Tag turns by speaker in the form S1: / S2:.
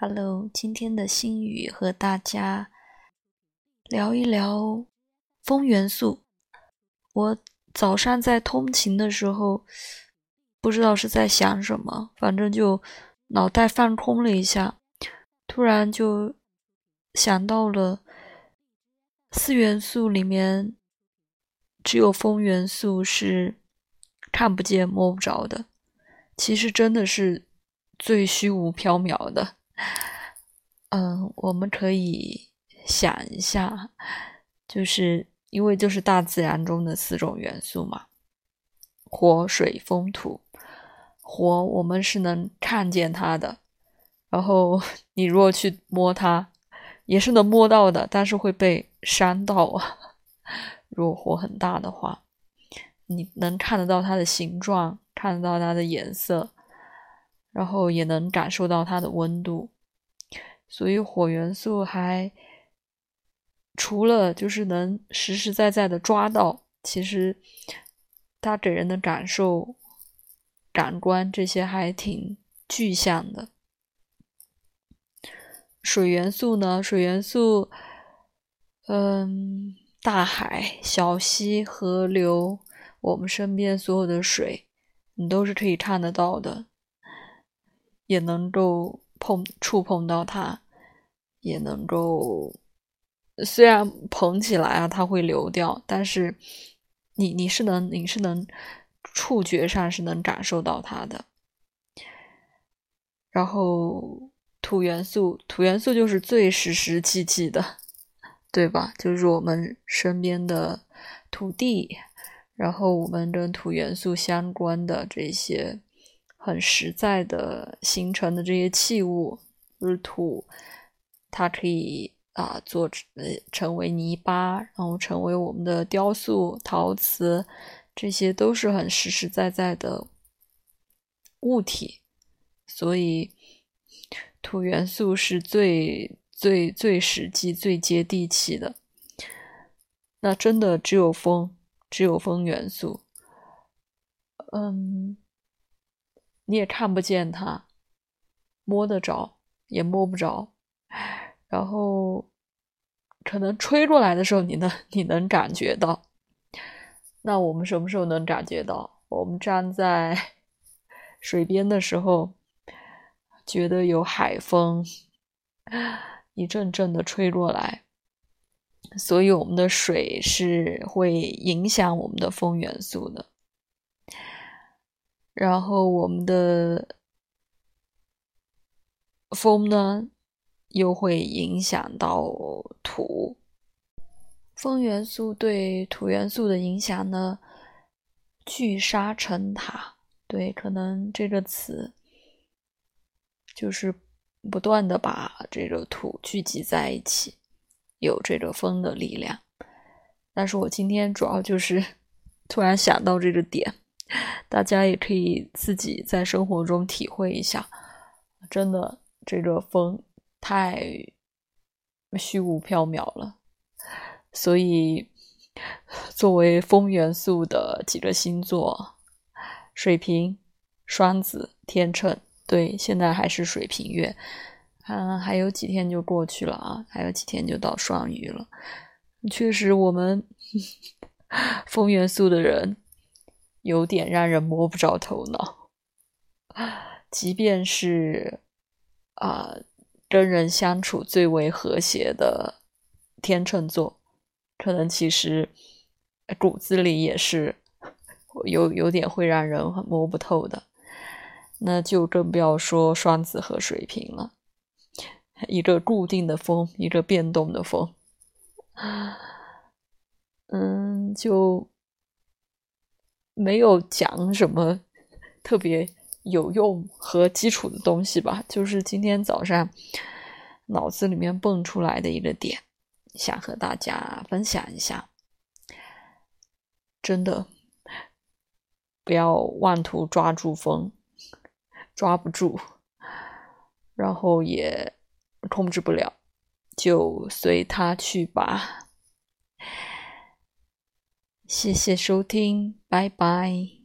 S1: Hello，今天的心语和大家聊一聊风元素。我早上在通勤的时候，不知道是在想什么，反正就脑袋放空了一下，突然就想到了四元素里面，只有风元素是看不见摸不着的。其实真的是最虚无缥缈的。嗯，我们可以想一下，就是因为就是大自然中的四种元素嘛，火、水、风、土。火我们是能看见它的，然后你如果去摸它，也是能摸到的，但是会被伤到啊。如果火很大的话，你能看得到它的形状，看得到它的颜色，然后也能感受到它的温度。所以火元素还除了就是能实实在在的抓到，其实它给人的感受、感官这些还挺具象的。水元素呢？水元素，嗯，大海、小溪、河流，我们身边所有的水，你都是可以看得到的，也能够。碰触碰到它，也能够虽然捧起来啊，它会流掉，但是你你是能你是能触觉上是能感受到它的。然后土元素，土元素就是最实实际际的，对吧？就是我们身边的土地，然后我们跟土元素相关的这些。很实在的形成的这些器物，就是土，它可以啊做呃成为泥巴，然后成为我们的雕塑、陶瓷，这些都是很实实在在的物体，所以土元素是最最最实际、最接地气的。那真的只有风，只有风元素，嗯。你也看不见它，摸得着也摸不着，然后可能吹过来的时候，你能你能感觉到。那我们什么时候能感觉到？我们站在 水边的时候，觉得有海风一阵阵的吹过来，所以我们的水是会影响我们的风元素的。然后我们的风呢，又会影响到土。风元素对土元素的影响呢，聚沙成塔。对，可能这个词就是不断的把这个土聚集在一起，有这个风的力量。但是我今天主要就是 突然想到这个点。大家也可以自己在生活中体会一下，真的，这个风太虚无缥缈了。所以，作为风元素的几个星座，水瓶、双子、天秤，对，现在还是水瓶月，嗯，还有几天就过去了啊，还有几天就到双鱼了。确实，我们 风元素的人。有点让人摸不着头脑，即便是啊，跟人相处最为和谐的天秤座，可能其实骨子里也是有有点会让人很摸不透的，那就更不要说双子和水瓶了，一个固定的风，一个变动的风，嗯，就。没有讲什么特别有用和基础的东西吧，就是今天早上脑子里面蹦出来的一个点，想和大家分享一下。真的不要妄图抓住风，抓不住，然后也控制不了，就随他去吧。谢谢收听，拜拜。